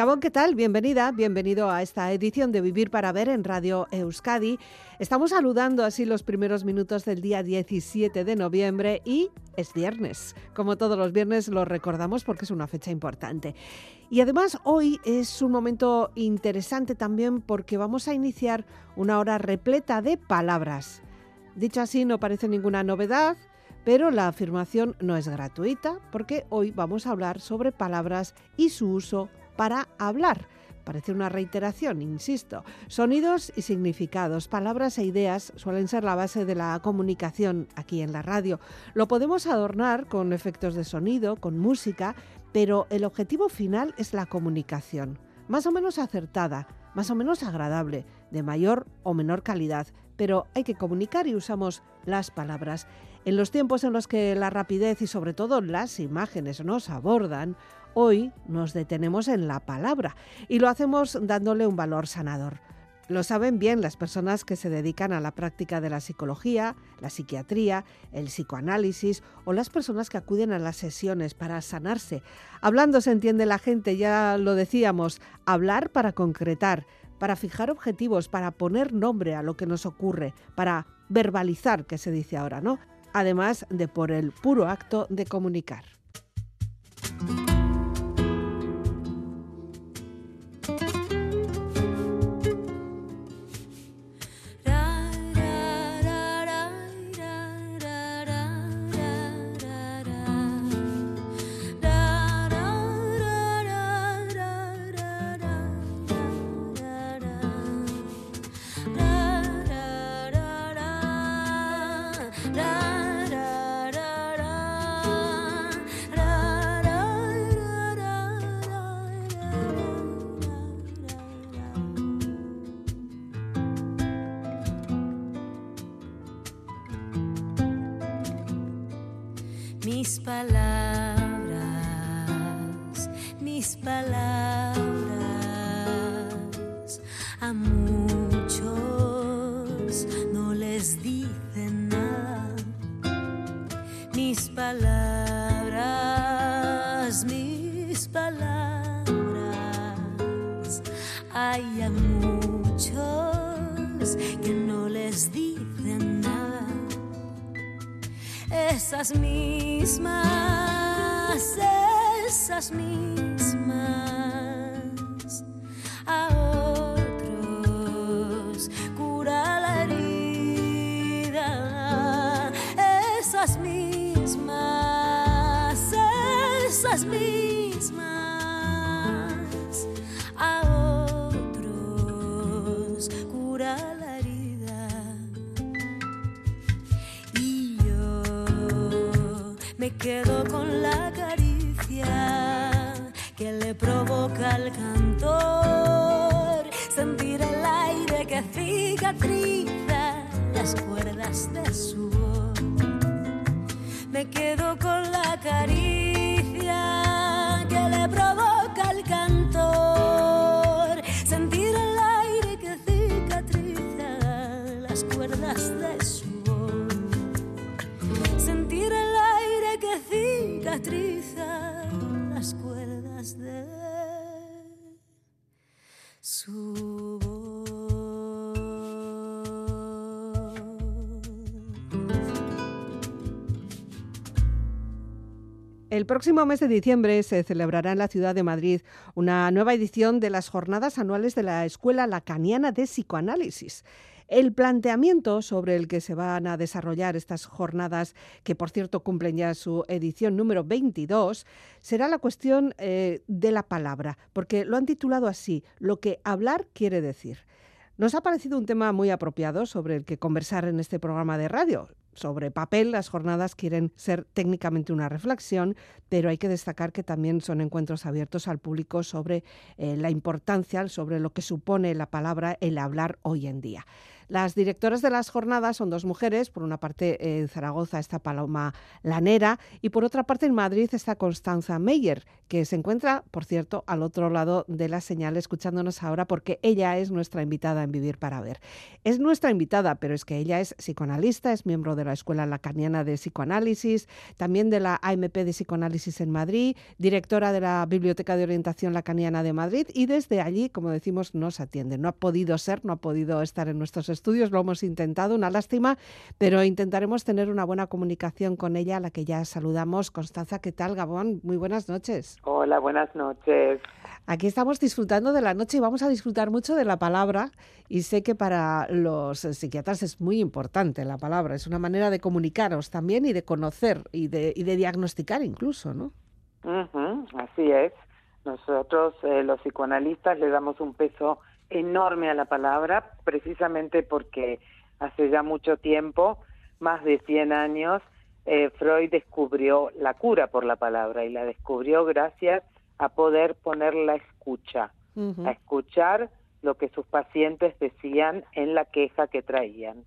Gabón, ¿qué tal? Bienvenida, bienvenido a esta edición de Vivir para Ver en Radio Euskadi. Estamos saludando así los primeros minutos del día 17 de noviembre y es viernes. Como todos los viernes lo recordamos porque es una fecha importante. Y además hoy es un momento interesante también porque vamos a iniciar una hora repleta de palabras. Dicho así, no parece ninguna novedad, pero la afirmación no es gratuita porque hoy vamos a hablar sobre palabras y su uso para hablar. Parece una reiteración, insisto. Sonidos y significados, palabras e ideas suelen ser la base de la comunicación aquí en la radio. Lo podemos adornar con efectos de sonido, con música, pero el objetivo final es la comunicación, más o menos acertada, más o menos agradable, de mayor o menor calidad, pero hay que comunicar y usamos las palabras. En los tiempos en los que la rapidez y sobre todo las imágenes nos abordan, Hoy nos detenemos en la palabra y lo hacemos dándole un valor sanador. Lo saben bien las personas que se dedican a la práctica de la psicología, la psiquiatría, el psicoanálisis o las personas que acuden a las sesiones para sanarse. Hablando se entiende la gente, ya lo decíamos, hablar para concretar, para fijar objetivos, para poner nombre a lo que nos ocurre, para verbalizar, que se dice ahora, ¿no? Además de por el puro acto de comunicar. Quedo con la caricia que le provoca al cantor, sentir el aire que cicatriza las cuerdas de su voz. Me quedo con la caricia El próximo mes de diciembre se celebrará en la ciudad de Madrid una nueva edición de las jornadas anuales de la Escuela Lacaniana de Psicoanálisis. El planteamiento sobre el que se van a desarrollar estas jornadas, que por cierto cumplen ya su edición número 22, será la cuestión eh, de la palabra, porque lo han titulado así, lo que hablar quiere decir. Nos ha parecido un tema muy apropiado sobre el que conversar en este programa de radio. Sobre papel, las jornadas quieren ser técnicamente una reflexión, pero hay que destacar que también son encuentros abiertos al público sobre eh, la importancia, sobre lo que supone la palabra, el hablar hoy en día. Las directoras de las jornadas son dos mujeres, por una parte en Zaragoza está Paloma Lanera y por otra parte en Madrid está Constanza Meyer, que se encuentra, por cierto, al otro lado de la señal escuchándonos ahora porque ella es nuestra invitada en Vivir para Ver. Es nuestra invitada, pero es que ella es psicoanalista, es miembro de la Escuela Lacaniana de Psicoanálisis, también de la AMP de Psicoanálisis en Madrid, directora de la Biblioteca de Orientación Lacaniana de Madrid y desde allí, como decimos, nos atiende. No ha podido ser, no ha podido estar en nuestros estudios, lo hemos intentado, una lástima, pero intentaremos tener una buena comunicación con ella, a la que ya saludamos. Constanza, ¿qué tal, Gabón? Muy buenas noches. Hola, buenas noches. Aquí estamos disfrutando de la noche y vamos a disfrutar mucho de la palabra y sé que para los psiquiatras es muy importante la palabra, es una manera de comunicaros también y de conocer y de, y de diagnosticar incluso, ¿no? así es. Nosotros, eh, los psicoanalistas, le damos un peso enorme a la palabra, precisamente porque hace ya mucho tiempo, más de 100 años, eh, Freud descubrió la cura por la palabra y la descubrió gracias a poder poner la escucha, a escuchar lo que sus pacientes decían en la queja que traían.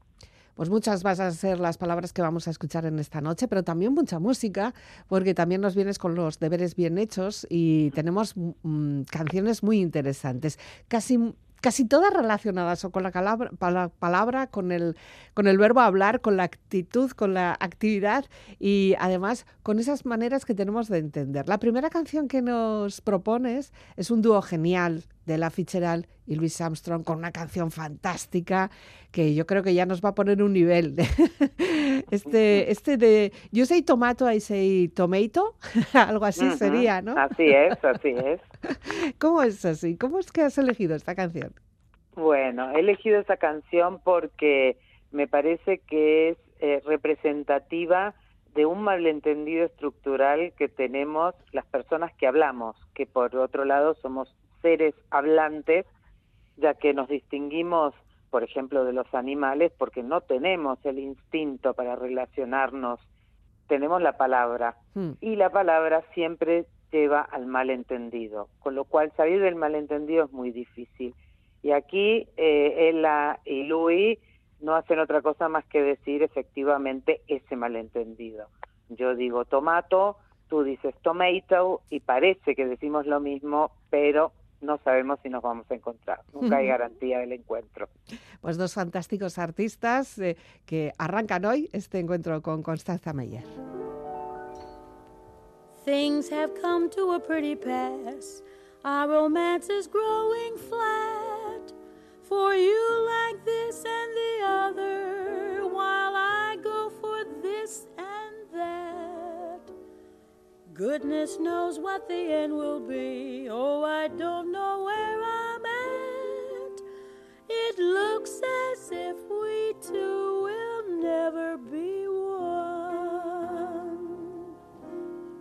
Pues muchas van a ser las palabras que vamos a escuchar en esta noche, pero también mucha música, porque también nos vienes con los deberes bien hechos y tenemos mm, canciones muy interesantes. Casi casi todas relacionadas con la palabra, con, el, con el verbo hablar, con la actitud, con la actividad y además con esas maneras que tenemos de entender. La primera canción que nos propones es un dúo genial de La Fitzgerald y Louis Armstrong con una canción fantástica que yo creo que ya nos va a poner un nivel. este, este de You say tomato, I say tomato, algo así sería, ¿no? Así es, así es. ¿Cómo es así? ¿Cómo es que has elegido esta canción? Bueno, he elegido esta canción porque me parece que es eh, representativa de un malentendido estructural que tenemos las personas que hablamos, que por otro lado somos seres hablantes, ya que nos distinguimos, por ejemplo, de los animales porque no tenemos el instinto para relacionarnos, tenemos la palabra hmm. y la palabra siempre lleva al malentendido, con lo cual salir del malentendido es muy difícil. Y aquí eh, Ella y Louis no hacen otra cosa más que decir efectivamente ese malentendido. Yo digo tomato, tú dices tomato y parece que decimos lo mismo, pero no sabemos si nos vamos a encontrar. Nunca hay garantía del encuentro. Pues dos fantásticos artistas eh, que arrancan hoy este encuentro con Constanza Meyer. Things have come to a pretty pass. Our romance is growing flat. For you like this and the other, Goodness knows what the end will be. Oh, I don't know where I'm at. It looks as if we two will never be one.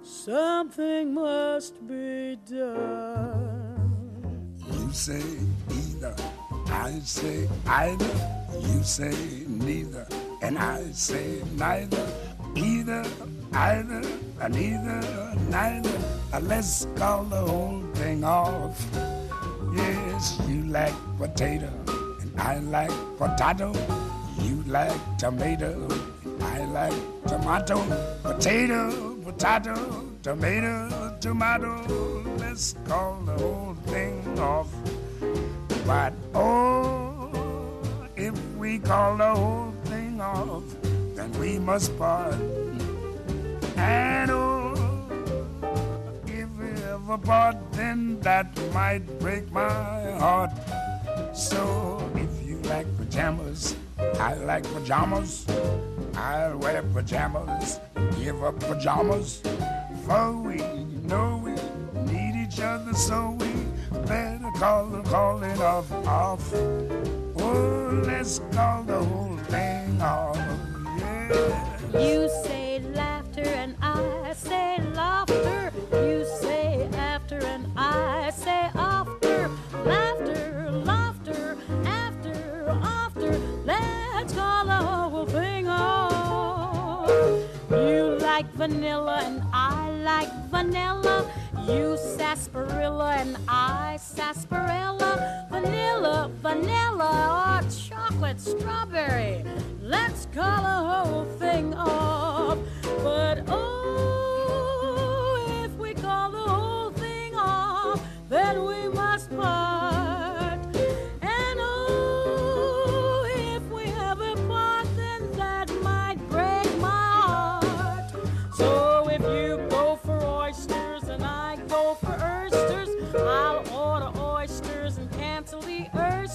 Something must be done. You say either, I say either. You say neither, and I say neither. Either, either, neither, neither. Let's call the whole thing off. Yes, you like potato, and I like potato. You like tomato, I like tomato. Potato, potato tomato, tomato, let's call the whole thing off. But oh, if we call the whole thing off, then we must part. And oh, if we ever part, then that might break my heart. So if you like pajamas, I like pajamas. I'll wear pajamas, give up pajamas. For we know we need each other, so we better call the calling off off. Oh, let's call the whole thing off. You say laughter and I say laughter. You say after and I say after. Laughter, laughter, after, after. Let's call the whole thing off. You like vanilla and I like vanilla. You sarsaparilla and I sarsaparilla. Vanilla, vanilla, or chocolate strawberry. Let's call the whole thing off. But oh, if we call the whole thing off, then we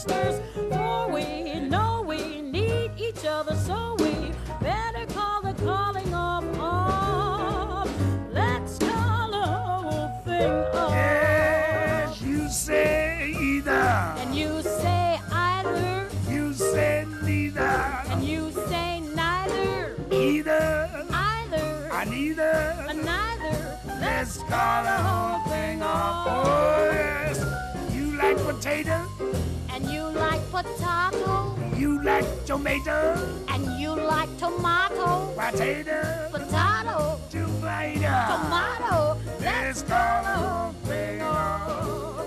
the. For we know we need each other, so tomato. and you like tomato, Potato. potato, Tomato. tomato. Let's call the whole thing off.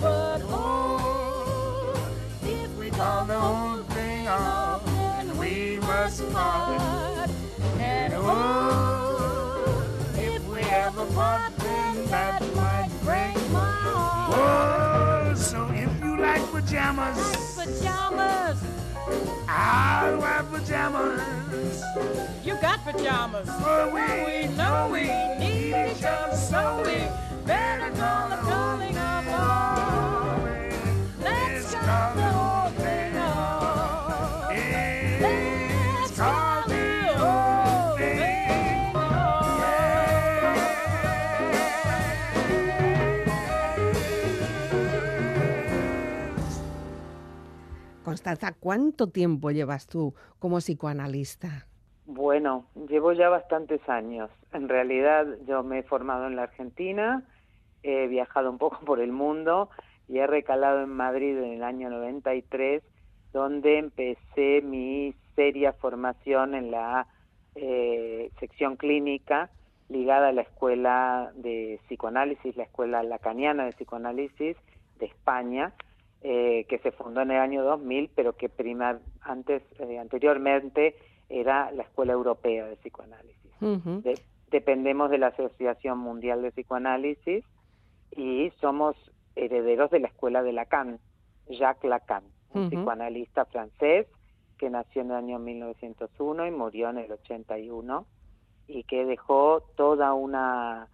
But Oh, if we call the whole thing off, then we must part. And oh, oh, if we ever part, then that might break my heart. Oh, so if you like pajamas, Pajamas, I'll wear pajamas. you got pajamas. For we, We know we need each other, so we better call the calling of all. Let's call ¿cuánto tiempo llevas tú como psicoanalista? Bueno, llevo ya bastantes años. En realidad yo me he formado en la Argentina, he viajado un poco por el mundo y he recalado en Madrid en el año 93, donde empecé mi seria formación en la eh, sección clínica ligada a la escuela de psicoanálisis, la escuela lacaniana de psicoanálisis de España, eh, que se fundó en el año 2000, pero que primar, antes, eh, anteriormente era la Escuela Europea de Psicoanálisis. De- dependemos de la Asociación Mundial de Psicoanálisis y somos herederos de la Escuela de Lacan, Jacques Lacan, un psicoanalista francés que nació en el año 1901 y murió en el 81 y que dejó toda una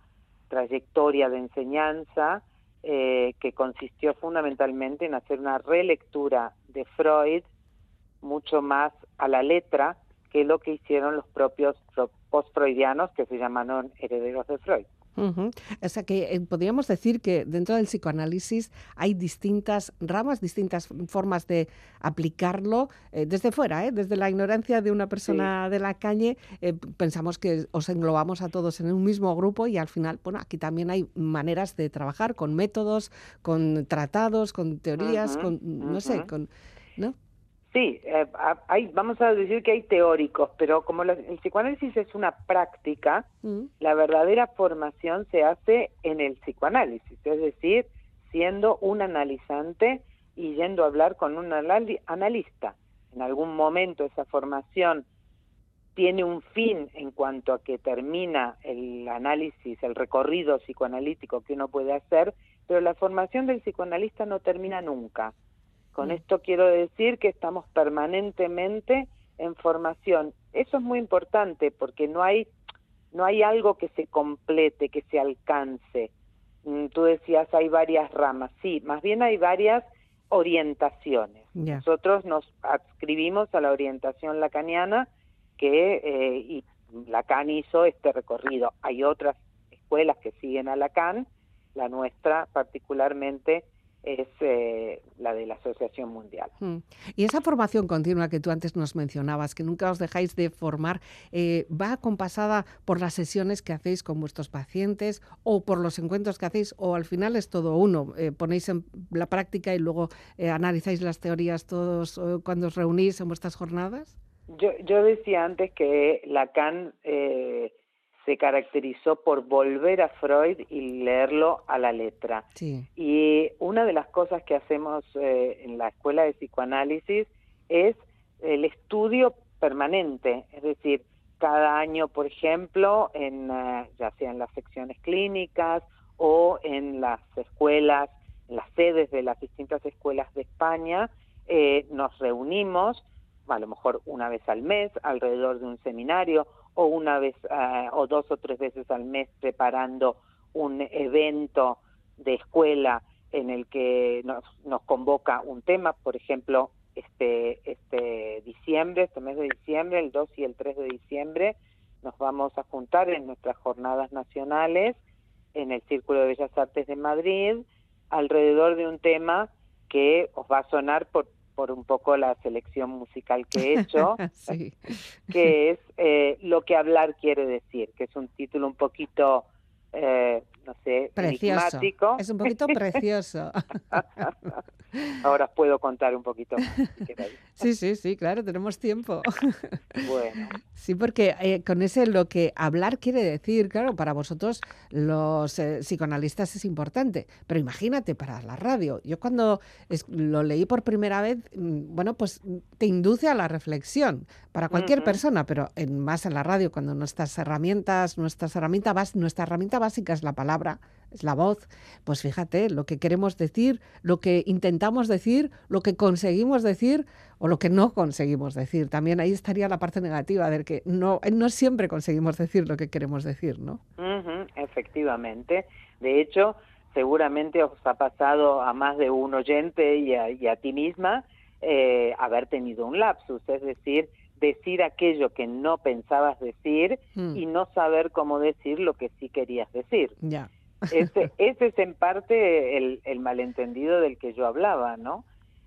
trayectoria de enseñanza eh, que consistió fundamentalmente en hacer una relectura de Freud mucho más a la letra que lo que hicieron los propios pro- post-freudianos que se llamaron herederos de Freud. Ujú. O sea que eh, podríamos decir que dentro del psicoanálisis hay distintas ramas, distintas formas de aplicarlo eh, desde fuera, ¿eh? desde la ignorancia de una persona de la calle. eh, pensamos que os englobamos a todos en un mismo grupo y al final, bueno, aquí también hay maneras de trabajar con métodos, con tratados, con teorías, con, no sé, con, ¿no? Sí, eh, ha- hay, vamos a decir que hay teóricos, pero como la- el psicoanálisis es una práctica, Mm, la verdadera formación se hace en el psicoanálisis, es decir, siendo un analizante y yendo a hablar con un anali- analista. En algún momento esa formación tiene un fin en cuanto a que termina el análisis, el recorrido psicoanalítico que uno puede hacer, pero la formación del psicoanalista no termina nunca. Con esto quiero decir que estamos permanentemente en formación. Eso es muy importante porque no hay no hay algo que se complete, que se alcance. Mm, Tú decías hay varias ramas, sí, más bien hay varias orientaciones. Nosotros nos adscribimos a la orientación lacaniana que eh, y Lacan hizo este recorrido. Hay otras escuelas que siguen a Lacan, la nuestra particularmente es eh, la de la Asociación Mundial. Mm. Y esa formación continua que tú antes nos mencionabas, que nunca os dejáis de formar, eh, ¿va acompasada por las sesiones que hacéis con vuestros pacientes o por los encuentros que hacéis o al final es todo uno? Eh, ponéis en la práctica y luego eh, analizáis las teorías todos eh, cuando os reunís en vuestras jornadas? Yo, yo decía antes que Lacan eh, se caracterizó por volver a Freud y leerlo a la letra. Y una de las cosas que hacemos eh, en la escuela de psicoanálisis es el estudio permanente, es decir, cada año, por ejemplo, en, eh, ya sea en las secciones clínicas o en las escuelas, en las sedes de las distintas escuelas de España, eh, nos reunimos, a lo mejor una vez al mes, alrededor de un seminario o una vez eh, o dos o tres veces al mes preparando un evento de escuela en el que nos, nos convoca un tema, por ejemplo, este, este diciembre, este mes de diciembre, el 2 y el 3 de diciembre, nos vamos a juntar en nuestras jornadas nacionales en el Círculo de Bellas Artes de Madrid alrededor de un tema que os va a sonar por por un poco la selección musical que he hecho, que es eh, Lo que hablar quiere decir, que es un título un poquito, eh, no sé, precioso. Es un poquito precioso. Ahora puedo contar un poquito más. sí, sí, sí, claro, tenemos tiempo. bueno. Sí, porque eh, con ese lo que hablar quiere decir, claro, para vosotros los eh, psicoanalistas es importante, pero imagínate para la radio. Yo cuando lo leí por primera vez, mm, bueno, pues te induce a la reflexión para cualquier persona, pero en, más en la radio, cuando nuestras herramientas, nuestras herramientas, nuestra herramienta básica es la palabra, es la voz, pues fíjate, lo que queremos decir, lo que intentamos decir, lo que conseguimos decir o lo que no conseguimos decir. También ahí estaría la parte negativa de que no, no siempre conseguimos decir lo que queremos decir, ¿no? efectivamente. De hecho, seguramente os ha pasado a más de un oyente y a, ti misma eh, haber tenido un lapsus, es decir, decir aquello que no pensabas decir mm. y no saber cómo decir lo que sí querías decir. Ya. Ese, ese es en parte el, el, malentendido del que yo hablaba, ¿no?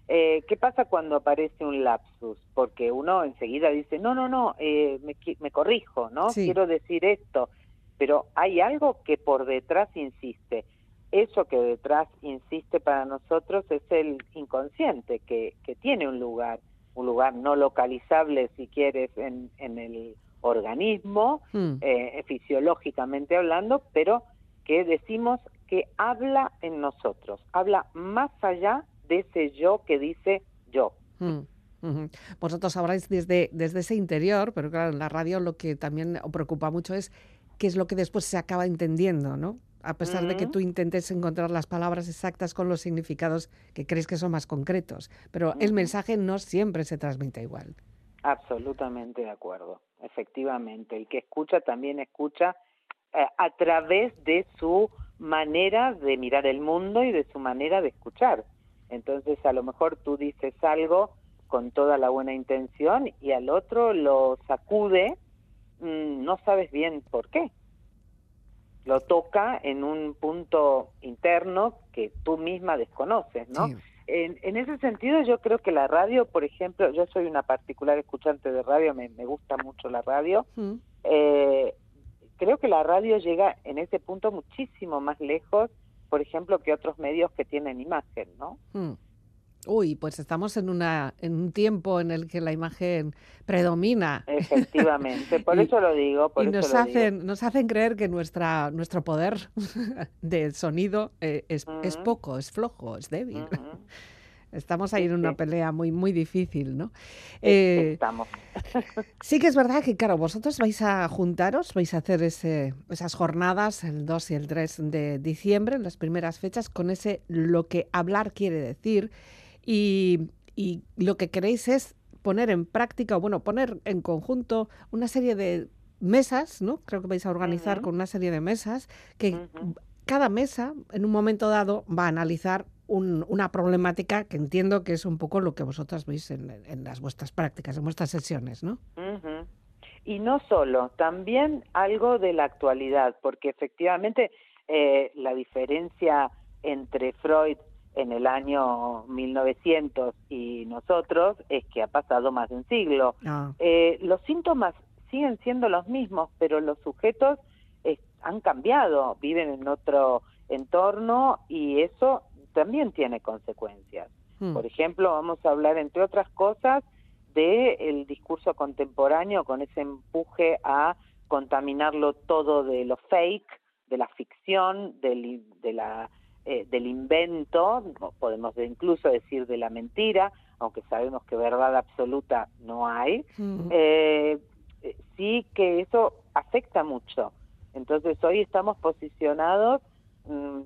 Eh, ¿Qué pasa cuando aparece un lapsus? Porque uno enseguida dice, no, no, no, eh, me, me, corrijo, ¿no? Quiero decir esto, pero hay algo que por detrás insiste. Eso que detrás insiste para nosotros es el inconsciente, que, que tiene un lugar, un lugar no localizable, si quieres, en, en el organismo, hmm. eh, fisiológicamente hablando, pero que decimos que habla en nosotros, habla más allá de ese yo que dice yo. Mm, Vosotros habláis desde, desde ese interior, pero claro, en la radio lo que también os preocupa mucho es qué es lo que después se acaba entendiendo, ¿no? A pesar de que tú intentes encontrar las palabras exactas con los significados que crees que son más concretos, pero el mensaje no siempre se transmite igual. Absolutamente de acuerdo, efectivamente. El que escucha también escucha eh, a través de su manera de mirar el mundo y de su manera de escuchar. Entonces, a lo mejor tú dices algo con toda la buena intención y al otro lo sacude, mm, no sabes bien por qué. Lo toca en un punto interno que tú misma desconoces, ¿no? En, en, ese sentido, yo creo que la radio, por ejemplo, yo soy una particular escuchante de radio, me, me gusta mucho la radio. Mm. Eh, creo que la radio llega en ese punto muchísimo más lejos, por ejemplo, que otros medios que tienen imagen, ¿no? Hmm. Uy, pues estamos en, una, en un tiempo en el que la imagen predomina. Efectivamente, por eso lo digo. y nos, hacen, nos hacen creer que nuestra, nuestro poder de sonido eh, es, es, poco, es flojo, es débil. Estamos ahí en una pelea muy, muy difícil, ¿no? Eh, estamos. sí que es verdad que, claro, vosotros vais a juntaros, vais a hacer ese, esas jornadas, el 2 y el 3 de diciembre, en las primeras fechas, con ese lo que hablar quiere decir. Y, y lo que queréis es poner en práctica, o bueno, poner en conjunto una serie de mesas, ¿no? Creo que vais a organizar con una serie de mesas que cada mesa, en un momento dado, va a analizar una problemática que entiendo que es un poco lo que vosotras veis en, las vuestras prácticas, en vuestras sesiones, ¿no? Y no solo, también algo de la actualidad, porque efectivamente eh, la diferencia entre Freud en el año 1900 y nosotros es que ha pasado más de un siglo. Ah. Eh, los síntomas siguen siendo los mismos, pero los sujetos han cambiado, viven en otro entorno y eso también tiene consecuencias. Hmm. Por ejemplo, vamos a hablar, entre otras cosas, del el discurso contemporáneo con ese empuje a contaminarlo todo de lo fake, de la ficción, del, de la, eh, del invento, podemos incluso decir de la mentira, aunque sabemos que verdad absoluta no hay, eh, sí que eso afecta mucho. Entonces hoy estamos posicionados mm,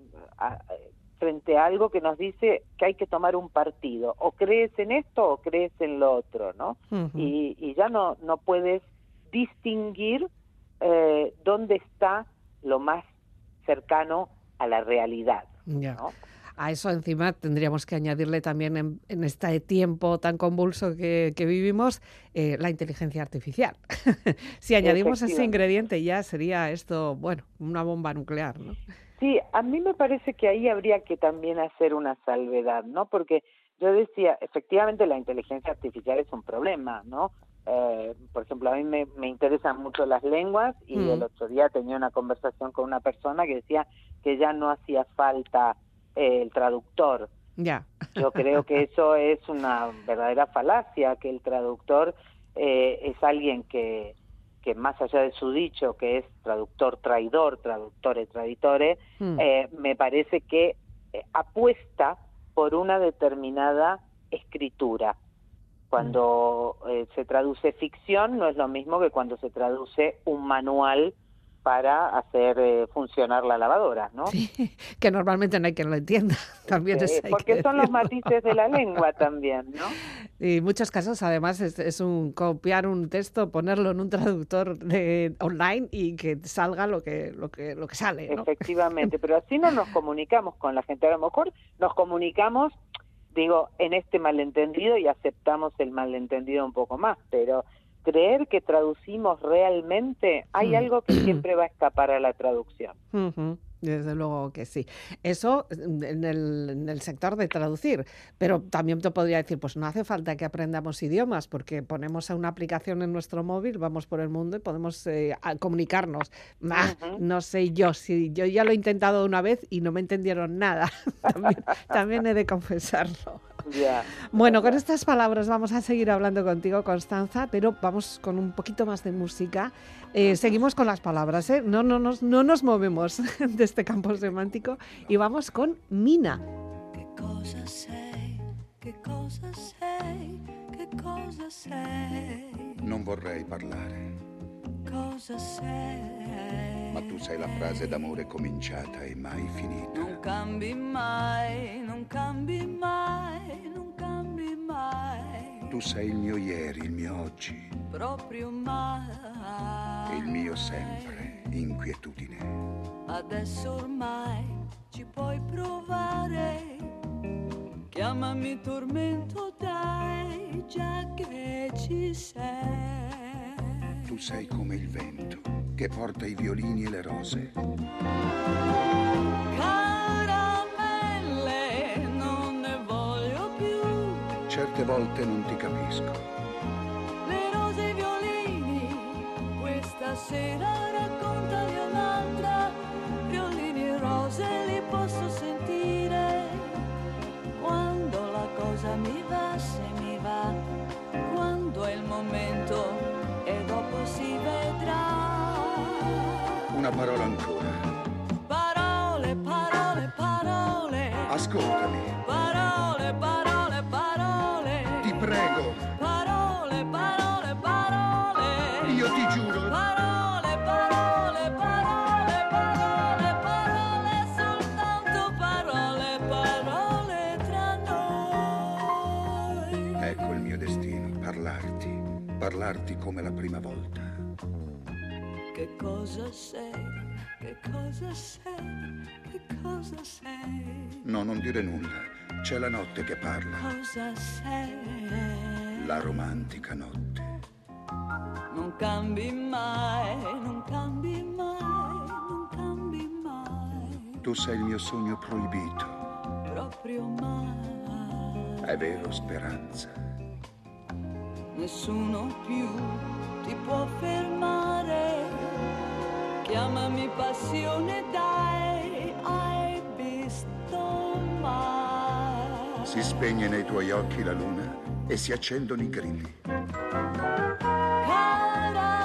frente a algo que nos dice que hay que tomar un partido, o crees en esto o crees en lo otro, ¿no? y, y, ya no, no puedes distinguir eh, dónde está lo más cercano a la realidad. ¿No? A eso encima tendríamos que añadirle también en, este tiempo tan convulso que, vivimos eh, la inteligencia artificial. si añadimos ese ingrediente ya sería esto, bueno, una bomba nuclear, ¿no? Sí, a mí me parece que ahí habría que también hacer una salvedad, ¿no? Porque yo decía, efectivamente la inteligencia artificial es un problema, ¿no? Eh, por ejemplo, a mí me, interesan mucho las lenguas y el mm. otro día tenía una conversación con una persona que decía que ya no hacía falta eh, el traductor. Ya. Yo creo que eso es una verdadera falacia, que el traductor eh, es alguien que, que más allá de su dicho, que es traductor traidor, traductore traditore, mm. me parece que apuesta por una determinada escritura. Cuando eh, se traduce ficción no es lo mismo que cuando se traduce un manual para hacer eh, funcionar la lavadora, ¿no? Sí, que normalmente no hay quien lo entienda. También porque son los matices de la lengua también, ¿no? Y en muchos casos, además, es, un copiar un texto, ponerlo en un traductor de, online y que salga lo que lo que lo que sale. Efectivamente, pero así no nos comunicamos con la gente. A lo mejor nos comunicamos digo, en este malentendido y aceptamos el malentendido un poco más, pero creer que traducimos realmente, hay mm. algo que siempre va a escapar a la traducción. Desde luego que sí. Eso en el, en el, sector de traducir, pero también te podría decir, pues no hace falta que aprendamos idiomas, porque ponemos una aplicación en nuestro móvil, vamos por el mundo y podemos eh, comunicarnos. Ah, no sé yo, si yo ya lo he intentado una vez y no me entendieron nada, también, también he de confesarlo. Bueno, con estas palabras vamos a seguir hablando contigo, Constanza, pero vamos con un poquito más de música. Eh, seguimos con las palabras, ¿eh? no, no, no, no nos movemos de este campo semántico y vamos con Mina. ¿Qué cosa sei? ¿Qué cosa sei? ¿Qué cosa sei? Non vorrei parlare. Cosa sei? Ma tu sei la frase d'amore cominciata e mai finita. Non cambi mai, non cambi mai. Tu sei il mio ieri, il mio oggi. Proprio mai. Il mio sempre, inquietudine. Adesso ormai ci puoi provare. Chiamami tormento, dai, già che ci sei tu sei come il vento che porta i violini e le rose. Caramelle, Certe volte non ti capisco. Le rose e i violini, questa sera raccontali un'altra. Violini e rose li posso sentire. Quando la cosa mi va, se mi va, quando è il momento si vedrà. Una parola ancora. Parole, parole, parole. Ascoltami. Parole, come la prima volta. Che cosa sei? Che cosa sei? Che cosa sei? No, non dire nulla. C'è la notte che parla. Cosa sei? La romantica notte. Non cambi mai, non cambi mai, non cambi mai. Tu sei il mio sogno proibito. Proprio mai. È vero, speranza nessuno più ti può fermare. Chiamami passione, dai, hai visto mai. Si spegne nei tuoi occhi la luna e si accendono i grilli. Caramelle,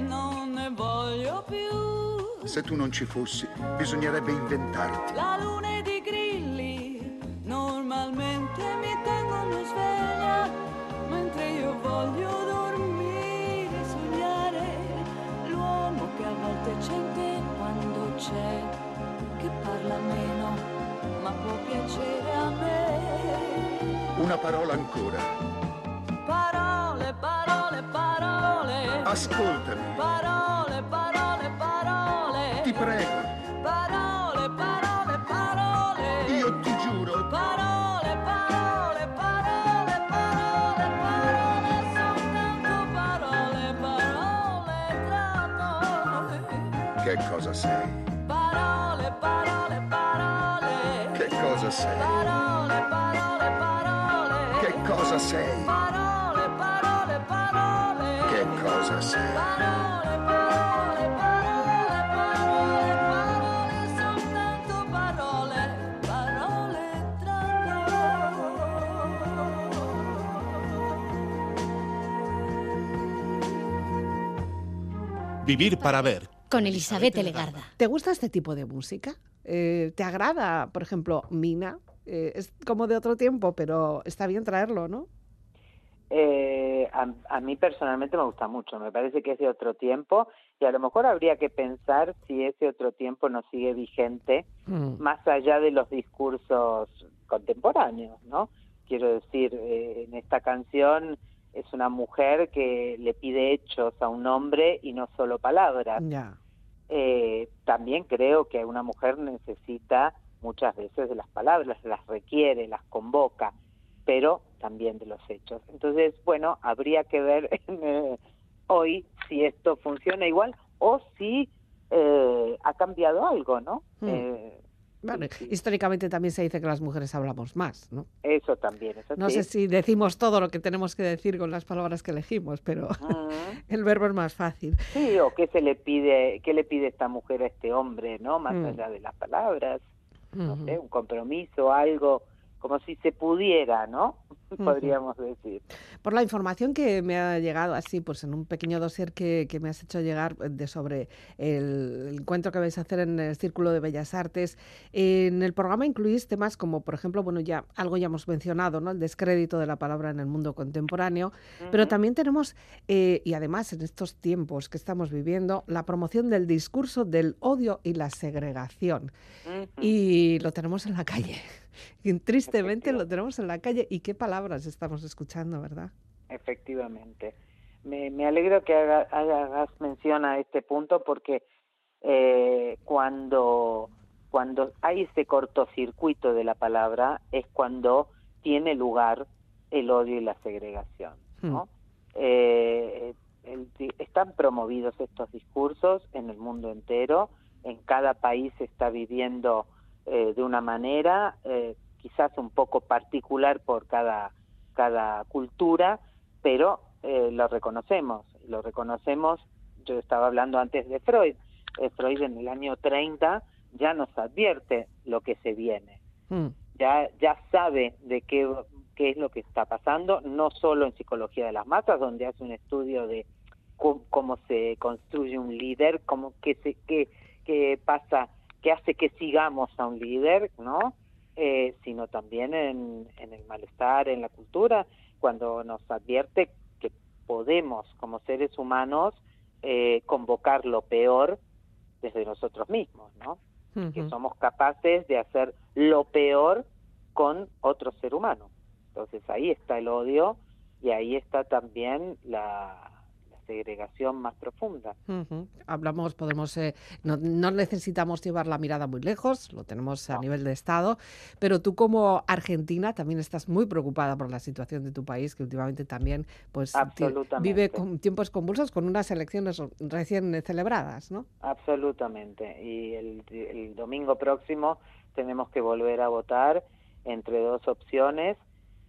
non ne voglio più. Se tu non ci fossi, bisognerebbe inventarti. La luna sei? parole, parole, parole, Che cosa sei? parole, parole, parole, parole, parole, soltanto parole, parole tra Vivir para ver. Con Elizabeth Legarda. ¿Te gusta este tipo de música? Eh, ¿Te agrada, por ejemplo, Mina? Eh, es como de otro tiempo, pero está bien traerlo, ¿no? Eh, a, a mí personalmente me gusta mucho, me parece que es de otro tiempo y a lo mejor habría que pensar si ese otro tiempo no sigue vigente Mm. más allá de los discursos contemporáneos, ¿no? Quiero decir, eh, en esta canción es una mujer que le pide hechos a un hombre y no solo palabras. Eh, también creo que una mujer necesita muchas veces de las palabras, las requiere, las convoca, pero también de los hechos. Entonces, bueno, habría que ver eh, hoy si esto funciona igual o si eh, ha cambiado algo, ¿no? Mm. Eh, Bueno, sí, sí. históricamente también se dice que las mujeres hablamos más, ¿no? Eso también, eso No sí. sé si decimos todo lo que tenemos que decir con las palabras que elegimos, pero Mm. el verbo es más fácil. Sí, o qué se le pide, qué le pide esta mujer a este hombre, ¿no? Más Mm. allá de las palabras, no sé, un compromiso, algo, como si se pudiera, ¿no? Podríamos decir. Por la información que me ha llegado así, pues en un pequeño dossier que, que me has hecho llegar eh, de sobre el, encuentro que vais a hacer en el Círculo de Bellas Artes, en el programa incluís temas como, por ejemplo, bueno, ya algo ya hemos mencionado, ¿no? El descrédito de la palabra en el mundo contemporáneo, pero Ujú. también tenemos, eh, y además en estos tiempos que estamos viviendo, la promoción del discurso del odio y la segregación. Ujú. Y lo tenemos en la calle. Y tristemente lo tenemos en la calle. ¿Y qué palabras estamos escuchando, verdad? Efectivamente. Me, me alegro que haga- hagas mención a este punto porque eh, cuando, cuando hay ese cortocircuito de la palabra es cuando tiene lugar el odio y la segregación. ¿no? Eh, el- están promovidos estos discursos en el mundo entero, en cada país se está viviendo eh, de una manera, eh, quizás un poco particular por cada, cada cultura, pero eh, lo reconocemos, lo reconocemos, yo estaba hablando antes de Freud, eh, Freud en el año 30 ya nos advierte lo que se viene, Mm, ya, ya sabe de qué, qué es lo que está pasando, no solo en psicología de las masas, donde hace un estudio de cómo, cómo se construye un líder, cómo que se, qué, qué pasa, qué hace que sigamos a un líder, ¿no? Eh, sino también en, en el malestar, en la cultura, cuando nos advierte que podemos, como seres humanos, eh, convocar lo peor desde nosotros mismos, ¿no? que somos capaces de hacer lo peor con otro ser humano. Entonces ahí está el odio y ahí está también la segregación más profunda. Hablamos, podemos, eh, no, no necesitamos llevar la mirada muy lejos, lo tenemos a nivel de Estado, pero tú como argentina también estás muy preocupada por la situación de tu país, que últimamente también pues, vive con tiempos convulsos con unas elecciones recién celebradas, ¿no? Absolutamente. Y el, el domingo próximo tenemos que volver a votar entre dos opciones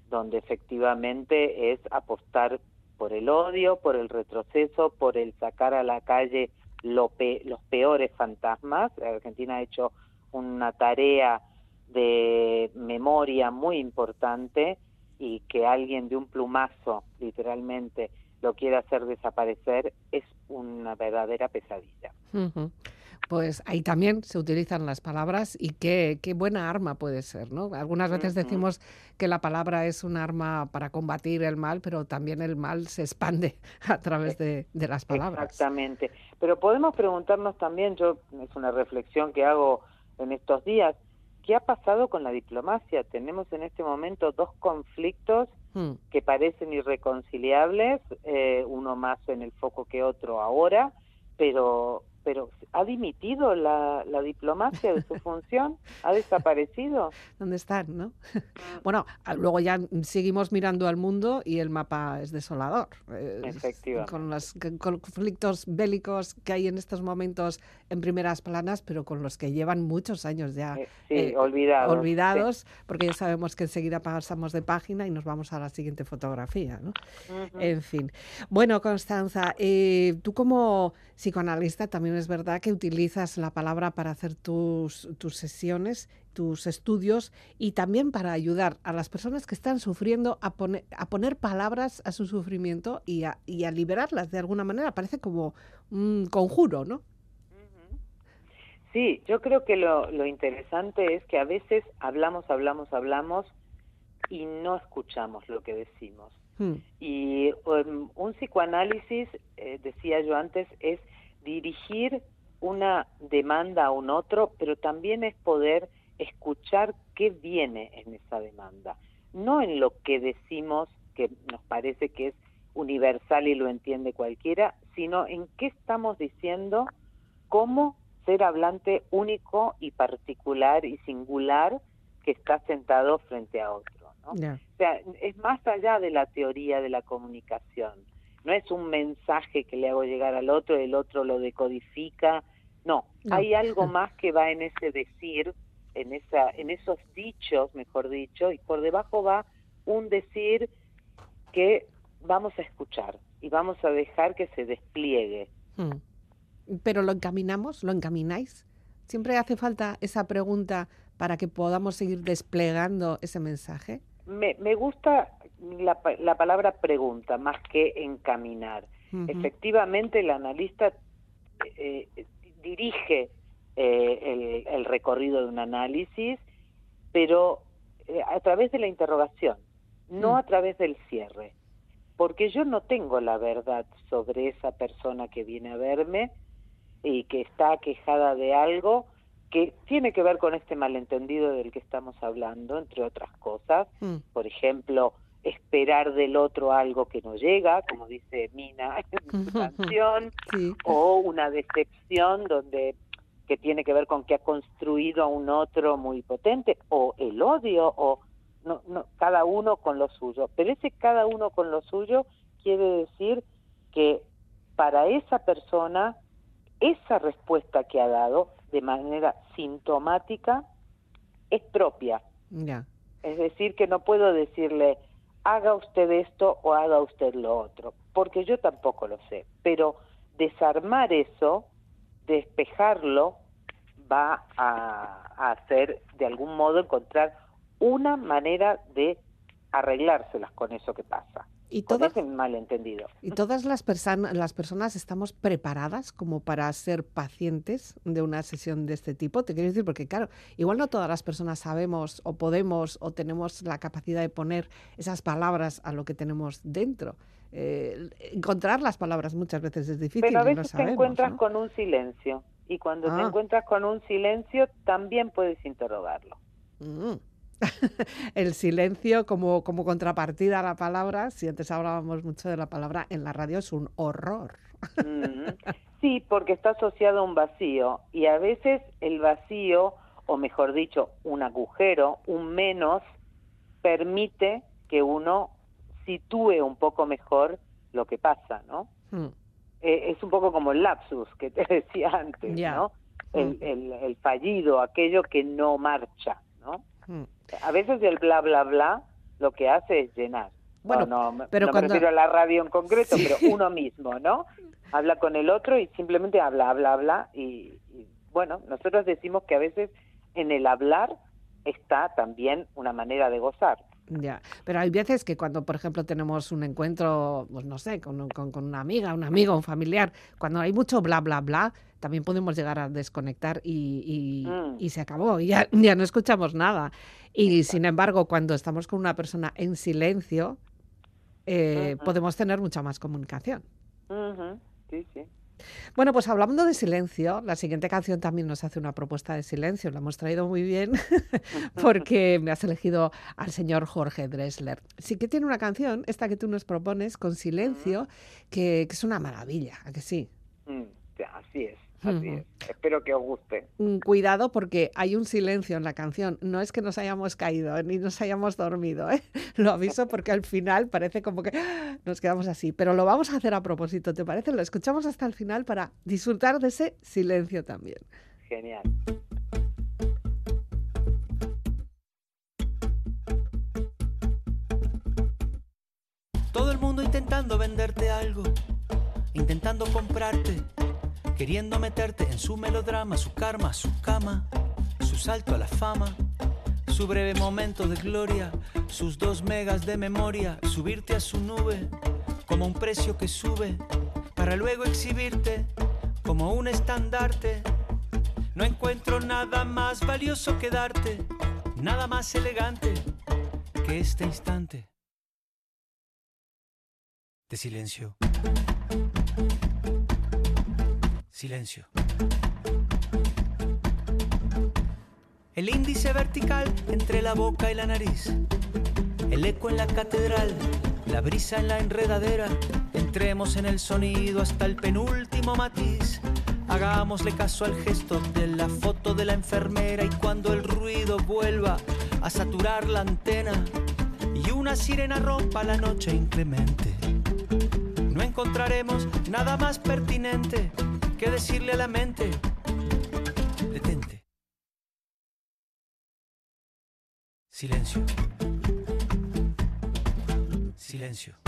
donde efectivamente es apostar por el odio, por el retroceso, por el sacar a la calle lo pe- los peores fantasmas. Argentina ha hecho una tarea de memoria muy importante y que alguien de un plumazo, literalmente, lo quiera hacer desaparecer es una verdadera pesadilla. Ujú. Pues ahí también se utilizan las palabras y qué, qué buena arma puede ser, ¿no? Algunas veces decimos que la palabra es un arma para combatir el mal, pero también el mal se expande a través de, de las palabras. Exactamente. Pero podemos preguntarnos también, yo es una reflexión que hago en estos días, ¿qué ha pasado con la diplomacia? Tenemos en este momento dos conflictos Mm, que parecen irreconciliables, eh, uno más en el foco que otro ahora, pero pero ¿ha dimitido la, la diplomacia de su función? ¿Ha desaparecido? ¿Dónde están, no? Bueno, a- luego ya seguimos mirando al mundo y el mapa es desolador. Eh, Efectivamente. Con los conflictos bélicos que hay en estos momentos en primeras planas, pero con los que llevan muchos años ya Eh, sí, eh, olvidados. sí. olvidados, porque ya sabemos que enseguida pasamos de página y nos vamos a la siguiente fotografía, ¿no? En fin. Bueno, Constanza, eh, tú como psicoanalista también es verdad que utilizas la palabra para hacer tus, tus sesiones, tus estudios y también para ayudar a las personas que están sufriendo a, poner a poner palabras a su sufrimiento y a, y a liberarlas de alguna manera. Parece como un conjuro, ¿no? Sí, yo creo que lo, lo interesante es que a veces hablamos, hablamos, hablamos y no escuchamos lo que decimos. Mm, Y um, un psicoanálisis, eh, decía yo antes, es dirigir una demanda a un otro, pero también es poder escuchar qué viene en esa demanda, no en lo que decimos que nos parece que es universal y lo entiende cualquiera, sino en qué estamos diciendo como ser hablante único y particular y singular que está sentado frente a otro. ¿no? O sea, es más allá de la teoría de la comunicación. No es un mensaje que le hago llegar al otro, el otro lo decodifica. No, No. hay algo más que va en ese decir, en esa, en esos dichos, mejor dicho, y por debajo va un decir que vamos a escuchar y vamos a dejar que se despliegue. Mm. Pero lo encaminamos, lo encamináis. Siempre hace falta esa pregunta para que podamos seguir desplegando ese mensaje. Me, me gusta la, la palabra pregunta más que encaminar. Efectivamente, el analista eh, dirige eh, el, el recorrido de un análisis, pero eh, a través de la interrogación, no Mm. a través del cierre. Porque yo no tengo la verdad sobre esa persona que viene a verme y que está quejada de algo que tiene que ver con este malentendido del que estamos hablando, entre otras cosas Mm, por ejemplo, esperar del otro algo que no llega, como dice Mina en su canción, Sí. o una decepción donde que tiene que ver con que ha construido a un otro muy potente, o el odio, o no, no, cada uno con lo suyo. Pero ese cada uno con lo suyo quiere decir que para esa persona, esa respuesta que ha dado de manera sintomática es propia. Es decir, que no puedo decirle, haga usted esto o haga usted lo otro, porque yo tampoco lo sé. Pero desarmar eso, despejarlo, va a, hacer, de algún modo, encontrar una manera de arreglárselas con eso que pasa, ¿Y con todas, ese malentendido. y todas las, las personas estamos preparadas como para ser pacientes de una sesión de este tipo? Te quiero decir, porque claro, igual no todas las personas sabemos o podemos o tenemos la capacidad de poner esas palabras a lo que tenemos dentro. Eh, encontrar las palabras muchas veces es difícil. Pero a veces te encuentras ¿no? con un silencio, y cuando te Ah. encuentras con un silencio, también puedes interrogarlo. Mm. El silencio como, como contrapartida a la palabra, si antes hablábamos mucho de la palabra en la radio, es un horror. Sí, porque está asociado a un vacío y a veces el vacío, o mejor dicho, un agujero, un menos, permite que uno sitúe un poco mejor lo que pasa, ¿no? Mm. Eh, es un poco como el lapsus que te decía antes. ¿no? El, Mm. el, el fallido, aquello que no marcha, ¿no? Mm. A veces el bla, bla, bla lo que hace es llenar. Bueno, no, no, pero no cuando- me refiero a la radio en concreto, Sí. pero uno mismo, ¿no? Habla con el otro y simplemente habla, habla, habla. Y, y, bueno, nosotros decimos que a veces en el hablar está también una manera de gozar. Ya, pero hay veces que cuando, por ejemplo, tenemos un encuentro, pues no sé, con, con- con una amiga, un amigo, un familiar, cuando hay mucho bla, bla, bla, también podemos llegar a desconectar y, y- Mm. y se acabó, y ya, ya no escuchamos nada. Y sin embargo, cuando estamos con una persona en silencio, eh, podemos tener mucha más comunicación. Sí, sí. Bueno, pues hablando de silencio, la siguiente canción también nos hace una propuesta de silencio. La hemos traído muy bien porque me has elegido al señor Jorge Dressler. Sí que tiene una canción, esta que tú nos propones, con silencio, que, que es una maravilla, ¿a que sí? Mm, Así es, así es. Espero que os guste. Mm, Cuidado porque hay un silencio en la canción. No es que nos hayamos caído ni nos hayamos dormido. ¿eh? Lo aviso porque al final parece como que ¡ah! nos quedamos así. Pero lo vamos a hacer a propósito, ¿te parece? Lo escuchamos hasta el final para disfrutar de ese silencio también. Genial. Todo el mundo intentando venderte algo, intentando comprarte, queriendo meterte en su melodrama, su karma, su cama, su salto a la fama, su breve momento de gloria, sus dos megas de memoria, subirte a su nube como un precio que sube, para luego exhibirte como un estandarte. No encuentro nada más valioso que darte, nada más elegante que este instante de silencio. Silencio. El índice vertical entre la boca y la nariz. El eco en la catedral, la brisa en la enredadera. Entremos en el sonido hasta el penúltimo matiz. Hagámosle caso al gesto de la foto de la enfermera y cuando el ruido vuelva a saturar la antena y una sirena rompa la noche inclemente no encontraremos nada más pertinente que decirle a la mente, detente. Silencio. Silencio.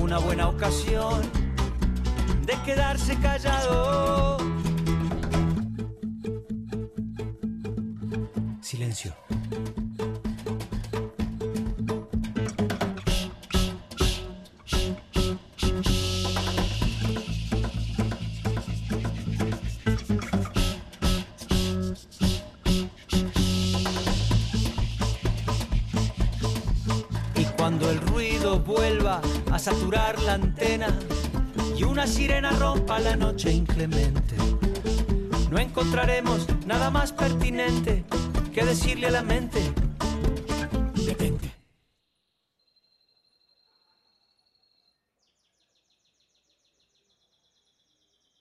Una buena ocasión de quedarse callado. A saturar la antena y una sirena rompa la noche inclemente, no encontraremos nada más pertinente que decirle a la mente.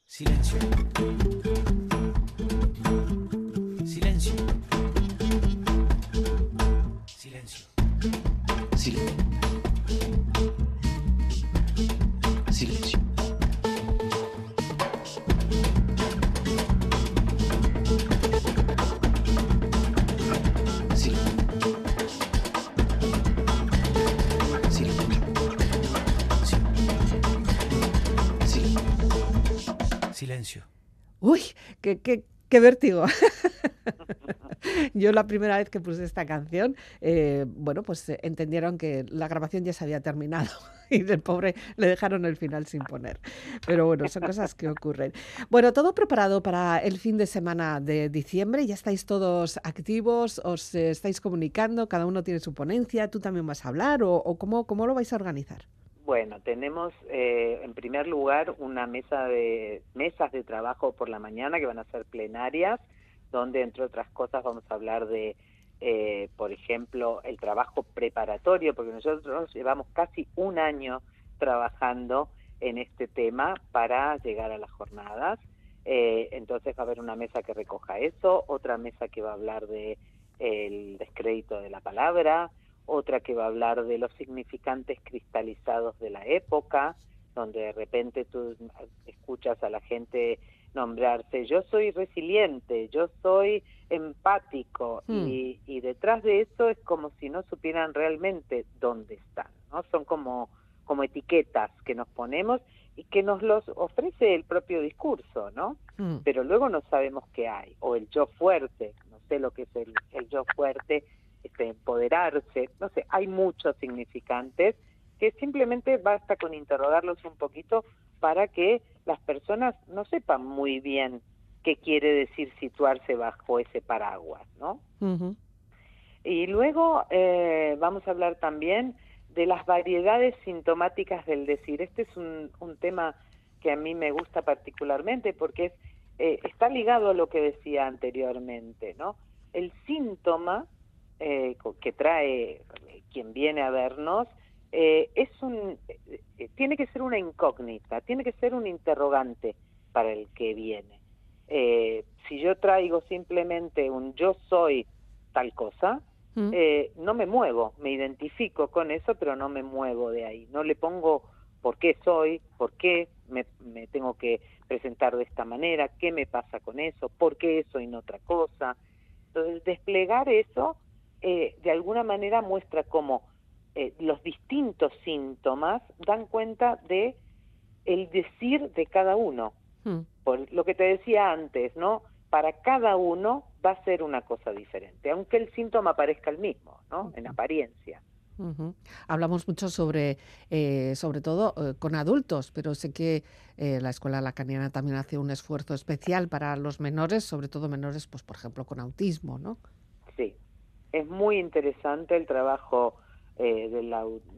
Silencio. Qué, vértigo. Yo la primera vez que puse esta canción, eh, bueno, pues eh, entendieron que la grabación ya se había terminado y del pobre le dejaron el final sin poner. Pero bueno, son cosas que ocurren. Bueno, todo preparado para el fin de semana de diciembre. Ya estáis todos activos, os estáis comunicando, cada uno tiene su ponencia, tú también vas a hablar o, o cómo, cómo lo vais a organizar. Bueno, tenemos eh, en primer lugar una mesa de mesas de trabajo por la mañana que van a ser plenarias, donde entre otras cosas vamos a hablar de eh, por ejemplo, el trabajo preparatorio, porque nosotros llevamos casi un año trabajando en este tema para llegar a las jornadas. Eh, entonces va a haber una mesa que recoja eso, otra mesa que va a hablar de el descrédito de la palabra, otra que va a hablar de los significantes cristalizados de la época, donde de repente tú escuchas a la gente nombrarse, yo soy resiliente, yo soy empático, Hmm. y, y detrás de eso es como si no supieran realmente dónde están, ¿no? Son como, como etiquetas que nos ponemos y que nos los ofrece el propio discurso, ¿no? Mm. Pero luego no sabemos qué hay, o el yo fuerte, no sé lo que es el, el yo fuerte, este, empoderarse, no sé, hay muchos significantes que simplemente basta con interrogarlos un poquito para que las personas no sepan muy bien qué quiere decir situarse bajo ese paraguas, ¿no? Ujú. Y luego eh, vamos a hablar también de las variedades sintomáticas del decir. Este es un, un tema que a mí me gusta particularmente porque es, eh, está ligado a lo que decía anteriormente, ¿no? El síntoma eh, que trae quien viene a vernos eh, es un, eh, tiene que ser una incógnita, tiene que ser un interrogante para el que viene. Eh, si yo traigo simplemente un yo soy tal cosa, Mm. eh, no me muevo, me identifico con eso, pero no me muevo de ahí. No le pongo por qué soy, por qué me, me tengo que presentar de esta manera, qué me pasa con eso, por qué eso y no otra cosa. Entonces, desplegar eso eh, de alguna manera muestra cómo eh, los distintos síntomas dan cuenta de el decir de cada uno. Mm. Por lo que te decía antes, ¿no? Para cada uno va a ser una cosa diferente, aunque el síntoma parezca el mismo, ¿no? En apariencia. Hablamos mucho sobre, eh, sobre todo eh, con adultos, pero sé que eh, la Escuela Lacaniana también hace un esfuerzo especial para los menores, sobre todo menores, pues por ejemplo, con autismo, ¿no? Sí, es muy interesante el trabajo eh,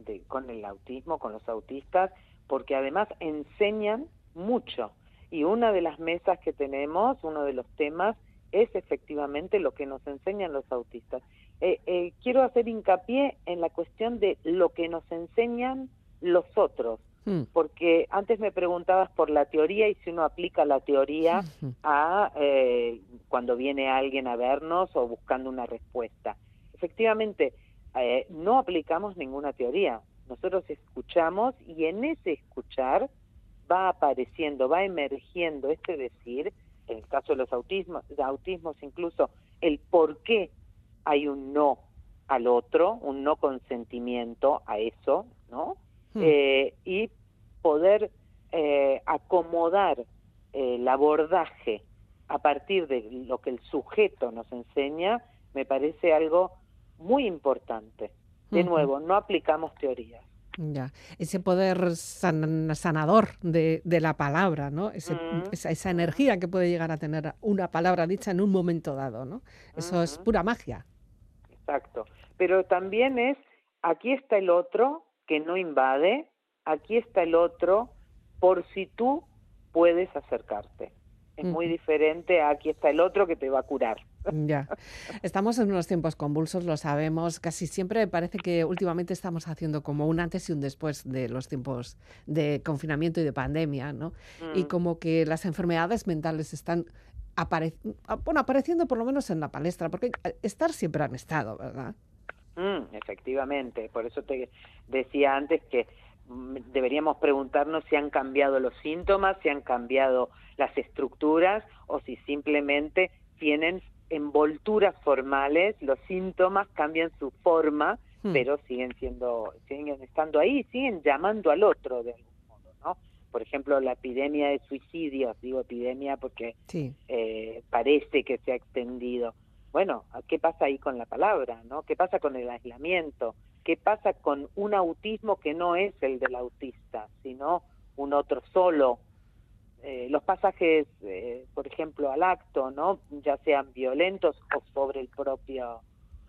de- con el autismo, con los autistas, porque además enseñan mucho. Y una de las mesas que tenemos, uno de los temas, es efectivamente lo que nos enseñan los autistas. Eh, eh, quiero hacer hincapié en la cuestión de lo que nos enseñan los otros, Mm. porque antes me preguntabas por la teoría y si uno aplica la teoría a eh, cuando viene alguien a vernos o buscando una respuesta. Efectivamente, eh, no aplicamos ninguna teoría. Nosotros escuchamos y en ese escuchar va apareciendo, va emergiendo este decir, en el caso de los autismos, de autismos incluso, el por qué hay un no al otro, un no consentimiento a eso, ¿no? Mm. Eh, y poder eh, acomodar el abordaje a partir de lo que el sujeto nos enseña, me parece algo muy importante. De nuevo, no aplicamos teorías. Ya, ese poder san- sanador de, de la palabra, ¿no? Ese- Mm. esa, esa energía que puede llegar a tener una palabra dicha en un momento dado, ¿no? Eso es pura magia. Exacto. Pero también es, aquí está el otro que no invade, aquí está el otro por si tú puedes acercarte. Es muy diferente a aquí está el otro que te va a curar. Ya. Estamos en unos tiempos convulsos, lo sabemos. Casi siempre parece que últimamente estamos haciendo como un antes y un después de los tiempos de confinamiento y de pandemia, ¿no? Y Mm. como que las enfermedades mentales están apare- bueno, apareciendo por lo menos en la palestra, porque estar siempre han estado, ¿verdad? Mm, efectivamente, por eso te decía antes que mm, deberíamos preguntarnos si han cambiado los síntomas, si han cambiado las estructuras o si simplemente tienen envolturas formales, los síntomas cambian su forma, Hmm. pero siguen siendo, siguen estando ahí, siguen llamando al otro de algún modo, ¿no? Por ejemplo, la epidemia de suicidios, digo epidemia porque Sí. eh, parece que se ha extendido. Bueno, ¿qué pasa ahí con la palabra? ¿no? ¿Qué pasa con el aislamiento? ¿Qué pasa con un autismo que no es el del autista, sino un otro solo? Eh, los pasajes, eh, por ejemplo, al acto, ¿no? Ya sean violentos o sobre el propio,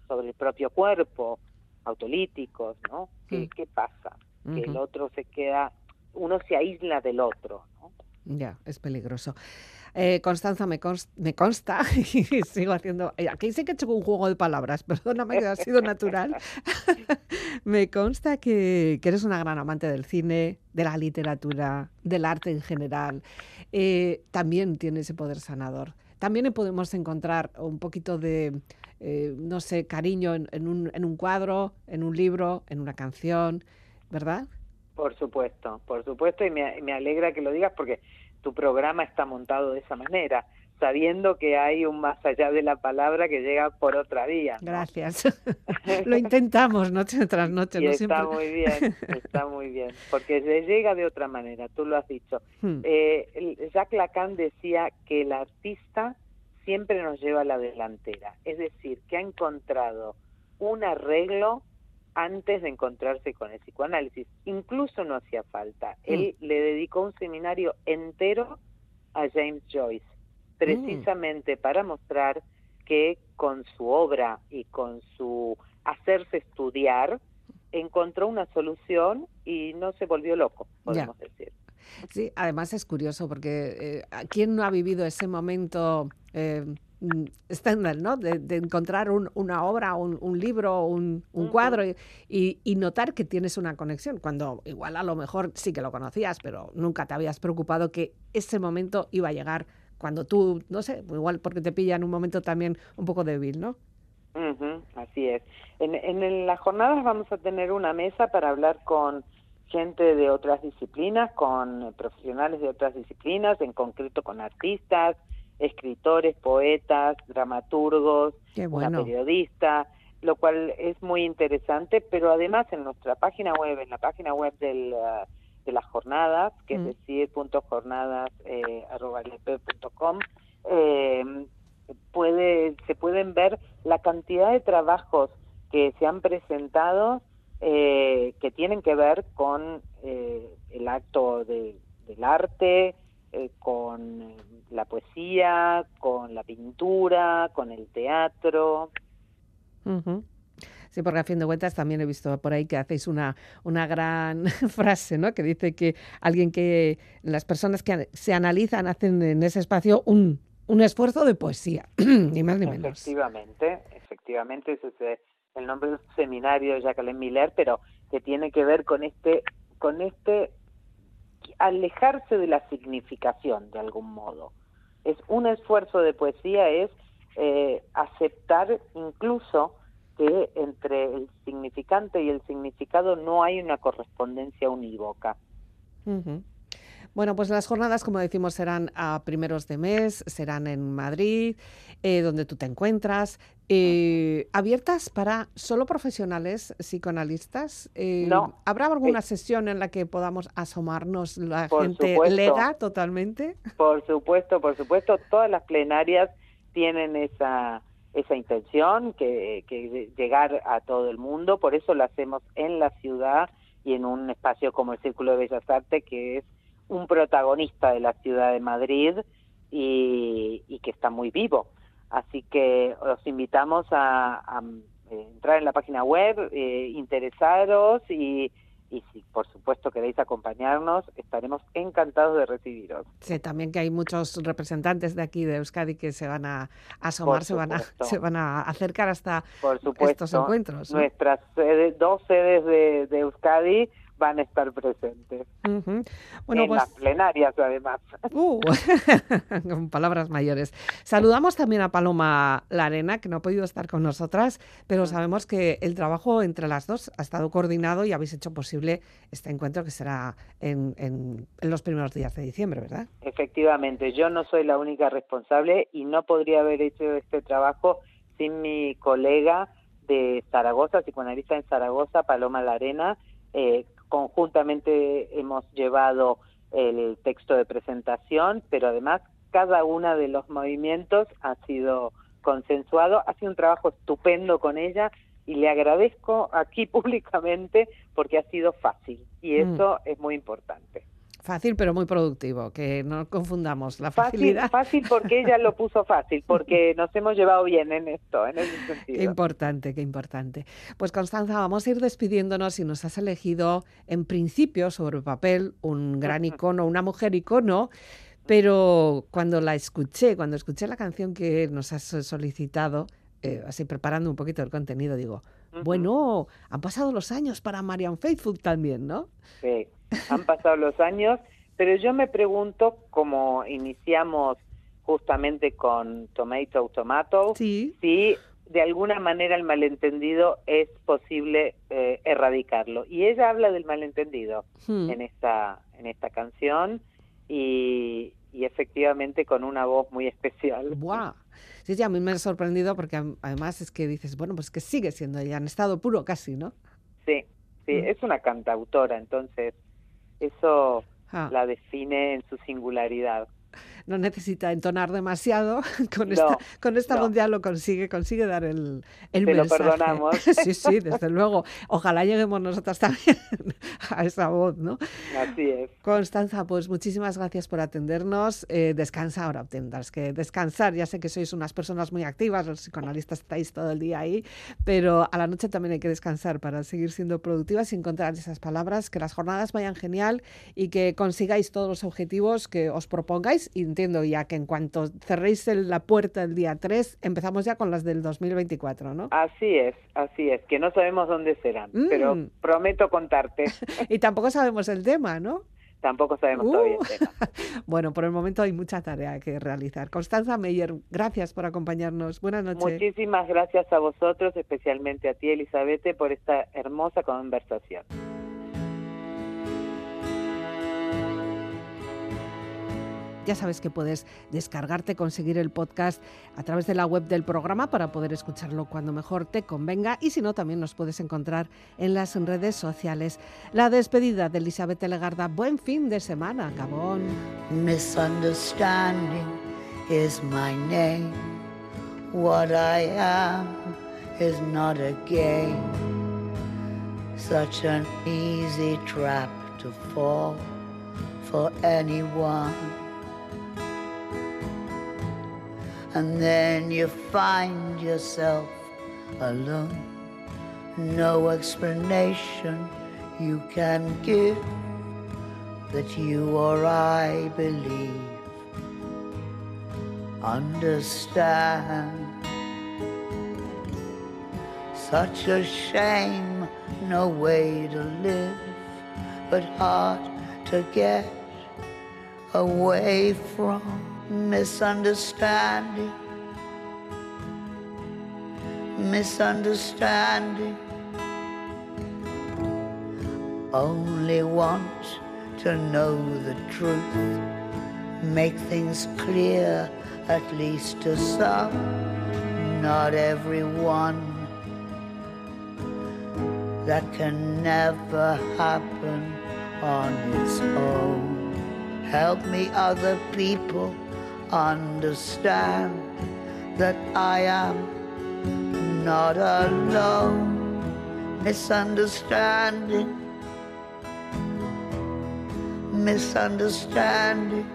sobre el propio cuerpo, autolíticos, ¿no? ¿Qué, Mm. qué pasa? Que el otro se queda, uno se aísla del otro, ¿no? Ya, es peligroso. Eh, Constanza, me, cons- me consta, y sigo haciendo, eh, aquí sí que he hecho un juego de palabras, perdóname que ha sido natural, me consta que, eres una gran amante del cine, de la literatura, del arte en general. Eh, también tiene ese poder sanador. También podemos encontrar un poquito de, no sé, cariño en, un, en un cuadro, en un libro, en una canción, ¿verdad? Por supuesto, por supuesto, y me alegra que lo digas porque tu programa está montado de esa manera, sabiendo que hay un más allá de la palabra que llega por otra vía. ¿no? Gracias. Lo intentamos noche tras noche. Y no está siempre- muy bien, está muy bien, porque se llega de otra manera, tú lo has dicho. Hmm. Eh, Jacques Lacan decía que el artista siempre nos lleva a la delantera, es decir, que ha encontrado un arreglo antes de encontrarse con el psicoanálisis. Incluso no hacía falta. Él le dedicó un seminario entero a James Joyce, precisamente para mostrar que con su obra y con su hacerse estudiar, encontró una solución y no se volvió loco, podemos decir. Sí, además es curioso porque eh, ¿a ¿quién no ha vivido ese momento eh, mm, estándar, ¿no? De, de encontrar un- una obra, un, un libro, un, un cuadro y, y- y notar que tienes una conexión, cuando igual a lo mejor sí que lo conocías, pero nunca te habías preocupado que ese momento iba a llegar cuando tú, no sé, igual porque te pilla en un momento también un poco débil, ¿no? Así es. En, en las jornadas vamos a tener una mesa para hablar con gente de otras disciplinas, con eh, profesionales de otras disciplinas, en concreto con artistas, escritores, poetas, dramaturgos, Qué una bueno. periodista, lo cual es muy interesante, pero además en nuestra página web, en la página web del, ah, de las jornadas, que Mm. es decir, punto jornadas, eh, arroba com, eh, puede, se pueden ver la cantidad de trabajos que se han presentado eh, que tienen que ver con eh, el acto de- del arte, eh, con eh, la poesía, con la pintura, con el teatro. Sí, porque a fin de cuentas también he visto por ahí que hacéis una, una gran frase, ¿no? Que dice que alguien que las personas que se analizan hacen en ese espacio un, un esfuerzo de poesía, ni más ni menos. Efectivamente, efectivamente, ese es eh, el nombre del seminario de Jacqueline Miller, pero que tiene que ver con este, con este alejarse de la significación de algún modo. Es un esfuerzo de poesía, es eh, aceptar incluso que entre el significante y el significado no hay una correspondencia unívoca. Bueno, pues las jornadas, como decimos, serán a primeros de mes, serán en Madrid, eh, donde tú te encuentras, eh, abiertas para solo profesionales psicoanalistas. Eh, No. ¿Habrá alguna Eh. sesión en la que podamos asomarnos la Por gente supuesto. lega totalmente? Por supuesto, por supuesto, todas las plenarias tienen esa esa intención que, que llegar a todo el mundo, por eso lo hacemos en la ciudad y en un espacio como el Círculo de Bellas Artes que es un protagonista de la ciudad de Madrid y, y que está muy vivo. Así que os invitamos a, a, eh, entrar en la página web, eh, interesaros y, y si por supuesto queréis acompañarnos, estaremos encantados de recibiros. Sé también que hay muchos representantes de aquí de Euskadi que se van a asomar, se van a, se van a acercar hasta Por supuesto, estos encuentros. ¿no? nuestras dos sedes de, de Euskadi van a estar presentes. Bueno, en pues las plenarias, además. Uh, con palabras mayores. Saludamos también a Paloma Larena, que no ha podido estar con nosotras, pero sabemos que el trabajo entre las dos ha estado coordinado y habéis hecho posible este encuentro que será en, en- en los primeros días de diciembre, ¿verdad? Efectivamente, yo no soy la única responsable y no podría haber hecho este trabajo sin mi colega de Zaragoza, psicoanalista en Zaragoza, Paloma Larena. Eh, conjuntamente hemos llevado el texto de presentación, pero además cada uno de los movimientos ha sido consensuado. Ha sido un trabajo estupendo con ella y le agradezco aquí públicamente porque ha sido fácil y Mm. eso es muy importante. Fácil, pero muy productivo, que no confundamos la Fácil, facilidad. fácil porque ella lo puso fácil, porque nos hemos llevado bien en esto, en ese Qué sentido. importante, qué importante. Pues Constanza, vamos a ir despidiéndonos y nos has elegido en principio sobre papel un gran icono, una mujer icono, Pero cuando la escuché, cuando escuché la canción que nos has solicitado, eh, así preparando un poquito el contenido, digo, bueno, han pasado los años para Marian Faithfull también, ¿no? Sí, han pasado los años, pero yo me pregunto, como iniciamos justamente con Tomato Tomato, Sí. si de alguna manera el malentendido es posible eh, erradicarlo. Y ella habla del malentendido Hmm. en esta en esta canción y, y efectivamente con una voz muy especial. Buah. Sí, sí, a mí me ha sorprendido porque además es que dices, bueno, pues que sigue siendo ella en estado puro casi, ¿no? Sí, sí, Mm. es una cantautora, entonces eso Ah. la define en su singularidad. No necesita entonar demasiado, con No, esta, con esta no. ya lo consigue, consigue dar el, el Te lo mensaje. perdonamos. Sí, sí, desde luego. Ojalá lleguemos nosotras también a esa voz, ¿no? Así es. Constanza, pues muchísimas gracias por atendernos. Eh, descansa ahora, tendrás que descansar. Ya sé que sois unas personas muy activas, los psicoanalistas estáis todo el día ahí, pero a la noche también hay que descansar para seguir siendo productivas y encontrar esas palabras, que las jornadas vayan genial y que consigáis todos los objetivos que os propongáis. Y entiendo ya que en cuanto cerréis el- la puerta el día 3, empezamos ya con las del 2024, ¿no? Así es, así es, que no sabemos dónde serán, pero Mm. prometo contarte. Y tampoco sabemos el tema, ¿no? Tampoco sabemos todavía Uh. el tema. Bueno, por el momento hay mucha tarea que realizar. Constanza Meyer, gracias por acompañarnos. Buenas noches. Muchísimas gracias a vosotros, especialmente a ti, Elizabeth, por esta hermosa conversación. Ya sabes que puedes descargarte, conseguir el podcast a través de la web del programa para poder escucharlo cuando mejor te convenga y si no, también nos puedes encontrar en las redes sociales. La despedida de Elizabeth Legarda. Buen fin de semana, Gabón. Misunderstanding is my name. What I am is not a game. Such an easy trap to fall for anyone. And then you find yourself alone. No explanation you can give that you or I believe. Understand. Such a shame, no way to live, but hard to get away from misunderstanding. Misunderstanding. Only want to know the truth, make things clear, at least to some, not everyone. That can never happen on its own. Help me, other people, understand that I am not alone. Misunderstanding, misunderstanding,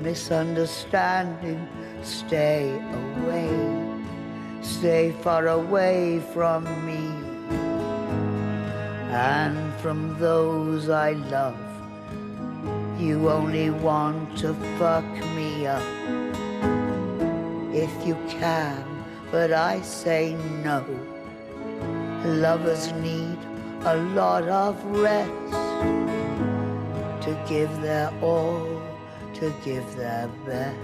misunderstanding. Stay away, stay far away from me and from those I love. You only want to fuck me up if you can, but I say no. Lovers need a lot of rest to give their all, to give their best.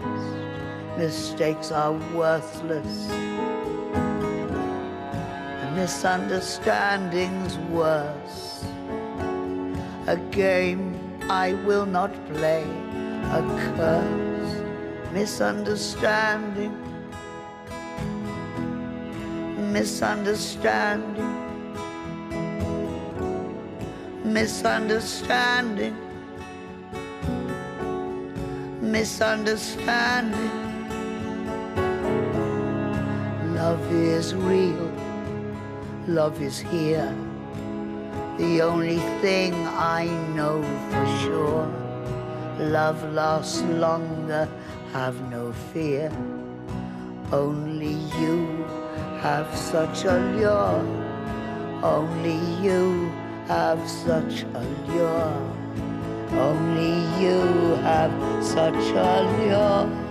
Mistakes are worthless, and misunderstandings worse. A game I will not play, a curse, misunderstanding, misunderstanding, misunderstanding, misunderstanding. Love is real, love is here. The only thing I know for sure. Love lasts longer, have no fear. Only you have such a lure. Only you have such a lure. Only you have such a lure.